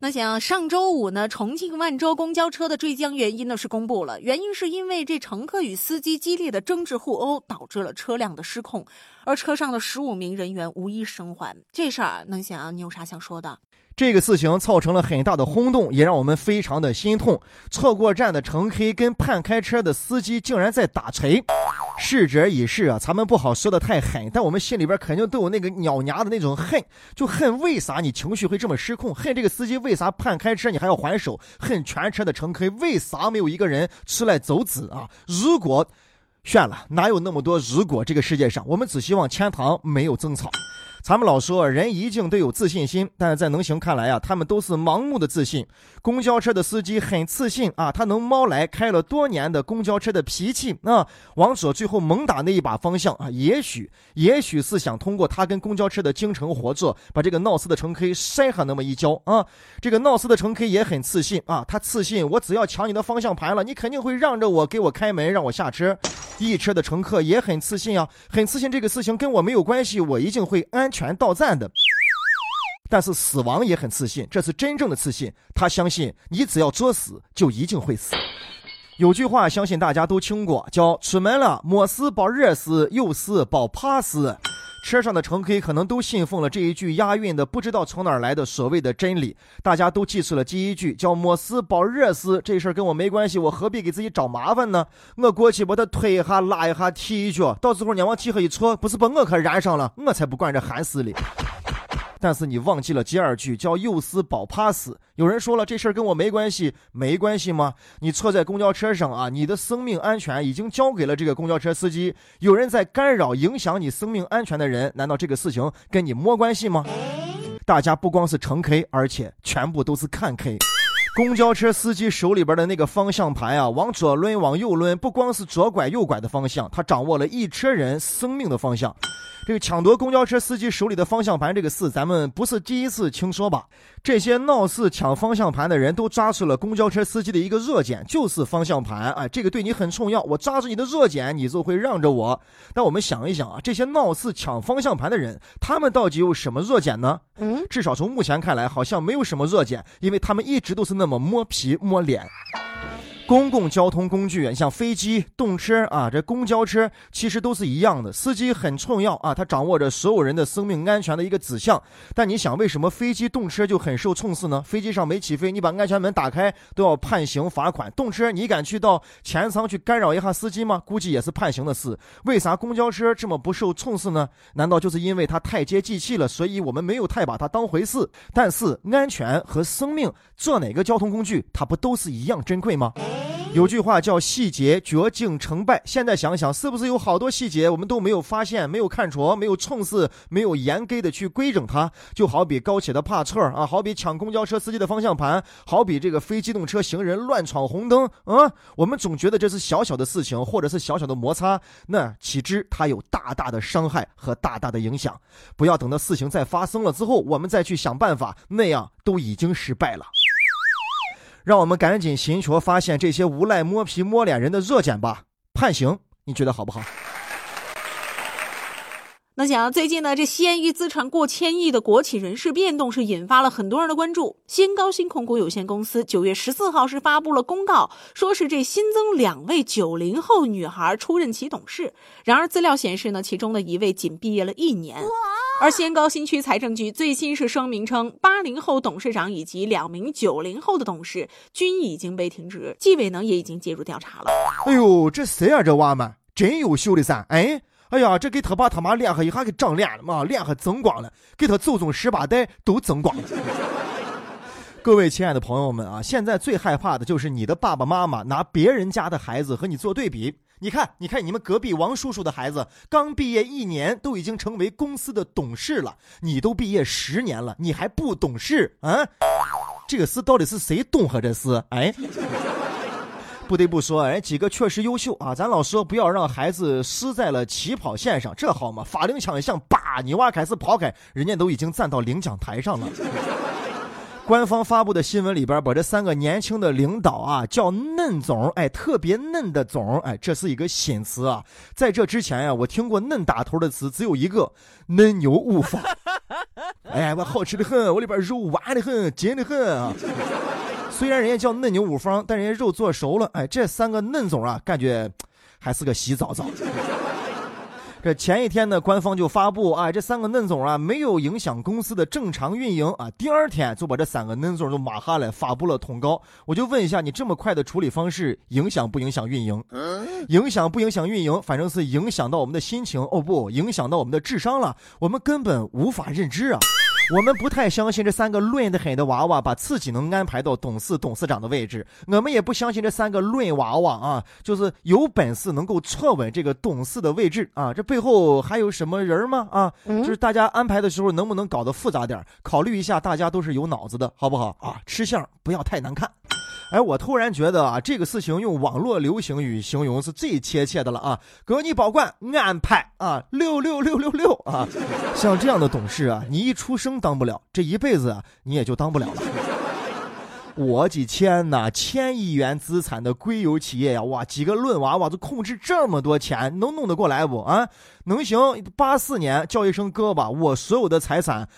那想上周五呢，重庆万州公交车的坠江原因呢是公布了，原因是因为这乘客与司机激烈的争执互殴，导致了车辆的失控，而车上的十五名人员无一生还。这事儿能想你有啥想说的？这个事情造成了很大的轰动，也让我们非常的心痛。错过站的乘客跟叛开车的司机竟然在打锤。逝者已逝啊，咱们不好说的太狠，但我们心里边肯定都有那个咬牙的那种恨，就恨为啥你情绪会这么失控？恨这个司机为啥判开车你还要还手？恨全车的乘客为啥没有一个人出来走子啊？如果，炫了，哪有那么多如果？这个世界上，我们只希望天堂没有争吵。咱们老说人一定得有自信心，但是在能行看来啊，他们都是盲目的自信。公交车的司机很自信啊，他能猫来开了多年的公交车的脾气啊，往左最后猛打那一把方向啊，也许 也许是想通过他跟公交车的精诚合作，把这个闹事的乘客扇上那么一跤啊。这个闹事的乘客也很自信啊，他自信我只要抢你的方向盘了，你肯定会让着我，给我开门，让我下车。一车的乘客也很自信啊，很自信这个事情跟我没有关系，我一定会安全全到站的。但是死亡也很自信，这是真正的自信。他相信你只要作死，就一定会死。有句话相信大家都听过，叫“出门了，没事保热死，有事保怕死”。车上的乘客可能都信奉了这一句押韵的不知道从哪儿来的所谓的真理，大家都记住了第一句叫“没事保热斯”，这事儿跟我没关系，我何必给自己找麻烦呢？我过去把他推一下、拉一下、踢一脚，到时候你往地下一戳，不是把我可燃上了？我才不管这寒死哩！但是你忘记了第二句，叫“有死保怕死”。有人说了，这事儿跟我没关系，没关系吗？你错在公交车上啊，你的生命安全已经交给了这个公交车司机。有人在干扰、影响你生命安全的人，难道这个事情跟你没关系吗？大家不光是乘客，而且全部都是看客。公交车司机手里边的那个方向盘啊，往左抡，往右抡，不光是左拐右拐的方向，他掌握了一车人生命的方向。这个抢夺公交车司机手里的方向盘这个事，咱们不是第一次听说吧？这些闹事抢方向盘的人都抓住了公交车司机的一个弱点，就是方向盘。哎，这个对你很重要，我抓住你的弱点，你就会让着我。但我们想一想啊，这些闹事抢方向盘的人，他们到底有什么弱点呢？嗯，至少从目前看来，好像没有什么弱点，因为他们一直都是那么摸皮摸脸。公共交通工具，你像飞机、动车啊，这公交车其实都是一样的。司机很重要啊，他掌握着所有人的生命安全的一个指向。但你想，为什么飞机、动车就很受重视呢？飞机上没起飞，你把安全门打开都要判刑罚款；动车，你敢去到前舱去干扰一下司机吗？估计也是判刑的事。为啥公交车这么不受重视呢？难道就是因为它太接地气了，所以我们没有太把它当回事？但是安全和生命，坐哪个交通工具，它不都是一样珍贵吗？有句话叫“细节决定成败”。现在想想，是不是有好多细节我们都没有发现、没有看着、没有重视、没有严格的去规整它？就好比高铁的帕错啊，好比抢公交车司机的方向盘，好比这个非机动车行人乱闯红灯啊。我们总觉得这是小小的事情，或者是小小的摩擦，那岂知它有大大的伤害和大大的影响。不要等到事情再发生了之后，我们再去想办法，那样都已经失败了。让我们赶紧寻求发现这些无赖摸皮摸脸人的弱点吧，判刑，你觉得好不好？那想最近呢，这西安一资产过千亿的国企人事变动是引发了很多人的关注。西安高新控股有限公司九月十四号是发布了公告，说是这新增两位九零后女孩出任其董事。然而资料显示呢，其中的一位仅毕业了一年。而西安高新区财政局最新是声明称，八零后董事长以及两名九零后的董事均已经被停职，纪委呢也已经介入调查了。哎呦，这谁啊？这娃们真优秀的噻！哎，哎呀，这给他爸他妈脸上一下给长脸了嘛，脸上增光了，给他祖宗十八代都增光了。各位亲爱的朋友们啊，现在最害怕的就是你的爸爸妈妈拿别人家的孩子和你做对比。你看，你看，你们隔壁王叔叔的孩子刚毕业一年，都已经成为公司的董事了。你都毕业十年了，你还不懂事啊？这个事到底是谁懂和这是？哎，不得不说，哎，几个确实优秀啊。咱老说不要让孩子输在了起跑线上，这好吗？发令枪一响，叭，你娃开始跑开，人家都已经站到领奖台上了。官方发布的新闻里边，把这三个年轻的领导啊叫嫩总，哎，特别嫩的总，哎，这是一个新词啊。在这之前呀，我听过嫩打头的词只有一个嫩牛五方。哎，我好吃的很，我里边肉滑的很，紧的很啊。虽然人家叫嫩牛五方，但人家肉做熟了，哎，这三个嫩总啊，感觉还是个洗澡澡。这前一天呢，官方就发布啊，这三个嫩总啊没有影响公司的正常运营啊。第二天就把这三个嫩总都骂下来，发布了通告。我就问一下，你这么快的处理方式，影响不影响运营？影响不影响运营？反正是影响到我们的心情哦，不，影响到我们的智商了，我们根本无法认知啊。我们不太相信这三个论得很的娃娃把自己能安排到董事董事长的位置，我们也不相信这三个论娃娃啊，就是有本事能够坐稳这个董事的位置啊。这背后还有什么人吗？啊，就是大家安排的时候能不能搞得复杂点？考虑一下，大家都是有脑子的，好不好啊？吃相不要太难看。哎，我突然觉得啊，这个事情用网络流行语形容是最贴切的了啊！给你保管安排啊，六六六六六啊！像这样的董事啊，你一出生当不了，这一辈子啊，你也就当不了了。我几千呐，千亿元资产的国有企业呀，哇，几个论娃娃都控制这么多钱，能弄得过来不啊？能行？八四年叫一声哥吧，我所有的财产。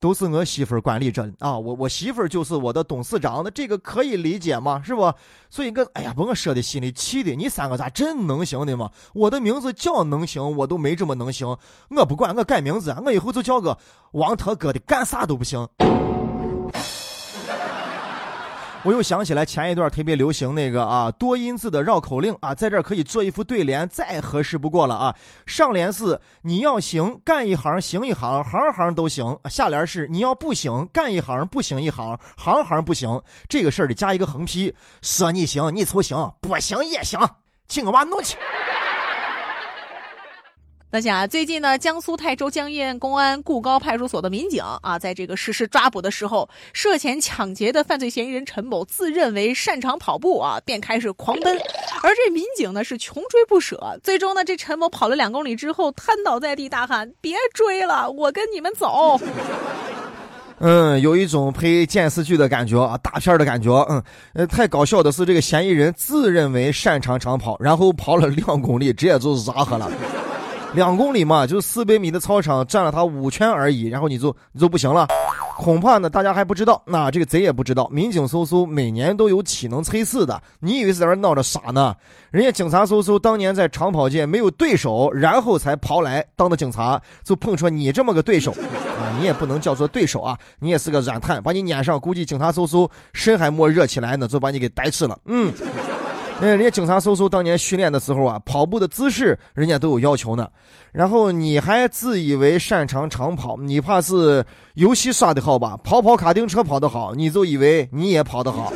都是我媳妇儿管理着啊，我我媳妇儿就是我的董事长，那这个可以理解吗？是不？所以，我哎呀，把我说的心里气的，你三个咋真能行的吗？我的名字叫能行，我都没这么能行，我不管，我改名字，我以后就叫个王特哥的，干啥都不行。我又想起来前一段特别流行那个啊多音字的绕口令啊，在这儿可以做一副对联，再合适不过了啊。上联是你要行，干一行行一行，行行都行；下联是你要不行，干一行不行一行，行行不行。这个事儿得加一个横批，说你行你就行，不行也行，请我娃弄去。大家最近呢，江苏泰州江堰公安固高派出所的民警啊，在这个实施抓捕的时候，涉嫌抢劫的犯罪嫌疑人陈某自认为擅长跑步啊，便开始狂奔，而这民警呢是穷追不舍，最终呢，这陈某跑了两公里之后瘫倒在地，大喊：“别追了，我跟你们走。”嗯，有一种拍电视剧的感觉啊，大片的感觉。嗯，呃，太搞笑的是，这个嫌疑人自认为擅长长跑，然后跑了两公里，直接就砸喝了。两公里嘛，就四百米的操场，占了他五圈而已，然后你就你就不行了。恐怕呢，大家还不知道，那这个贼也不知道，民警搜搜每年都有体能测试的。你以为是在那闹着傻呢？人家警察搜搜当年在长跑界没有对手，然后才跑来当的警察，就碰出你这么个对手啊！你也不能叫做对手啊，你也是个软炭，把你撵上，估计警察搜搜身还没热起来呢，就把你给逮吃了。嗯。哎，人家警察叔叔当年训练的时候啊，跑步的姿势人家都有要求呢。然后你还自以为擅长长跑，你怕是游戏刷的好吧？跑跑卡丁车跑得好，你就以为你也跑得好？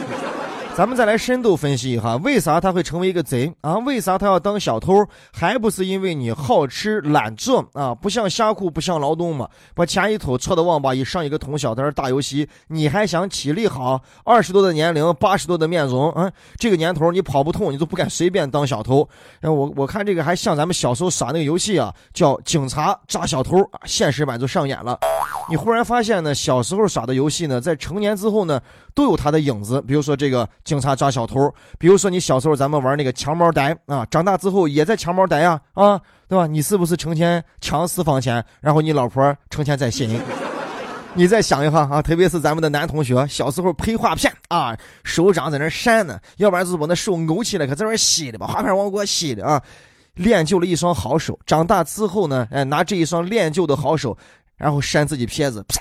咱们再来深度分析一下，为啥他会成为一个贼啊？为啥他要当小偷？还不是因为你好吃懒做啊？不像下苦，不像劳动嘛？把钱一偷，错到网吧一上一个通宵在那打游戏，你还想体力好？二十多的年龄，八十多的面容，啊，这个年头你跑不通，你都不敢随便当小偷。我我看这个还像咱们小时候耍那个游戏啊，叫警察抓小偷啊，现实版就上演了。你忽然发现呢，小时候耍的游戏呢，在成年之后呢，都有它的影子。比如说这个警察抓小偷，比如说你小时候咱们玩那个抢猫逮啊，长大之后也在抢猫逮呀，啊，对吧？你是不是成天抢私房钱，然后你老婆成天在心？你再想一下啊，特别是咱们的男同学，小时候拍画片啊，手掌在那扇呢，要不然就是把那手勾起来，可在那吸的，把画片往过吸的啊，练就了一双好手。长大之后呢，哎，拿这一双练就的好手。然后扇自己撇子，啪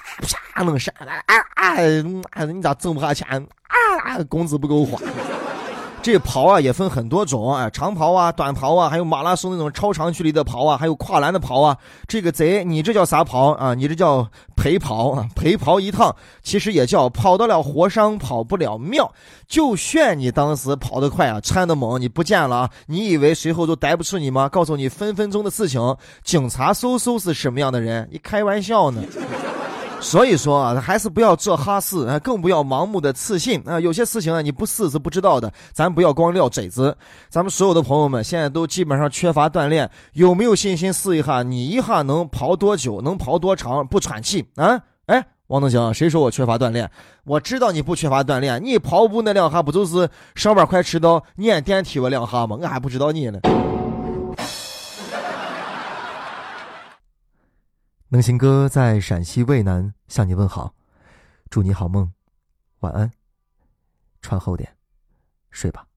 啪能扇，啊啊！你咋挣不下钱啊？啊，工资不够花。这跑啊也分很多种啊，长跑啊、短跑啊，还有马拉松那种超长距离的跑啊，还有跨栏的跑啊。这个贼，你这叫啥跑啊？你这叫陪跑啊？陪跑一趟，其实也叫跑得了活伤，跑不了庙。就炫你当时跑得快啊，窜得猛，你不见了啊？你以为随后就逮不住你吗？告诉你分分钟的事情，警察搜搜是什么样的人？你开玩笑呢？所以说啊还是不要做哈事啊更不要盲目的自信。啊有些事情啊你不试是不知道的咱不要光撂嘴子。咱们所有的朋友们现在都基本上缺乏锻炼有没有信心试一下你一下能跑多久能跑多长不喘气。啊？哎王东强谁说我缺乏锻炼？我知道你不缺乏锻炼你跑步那两下不就是上班快迟到你也电踢我两下吗？我还不知道你呢。能行哥在陕西渭南向你问好。祝你好梦晚安穿厚点睡吧。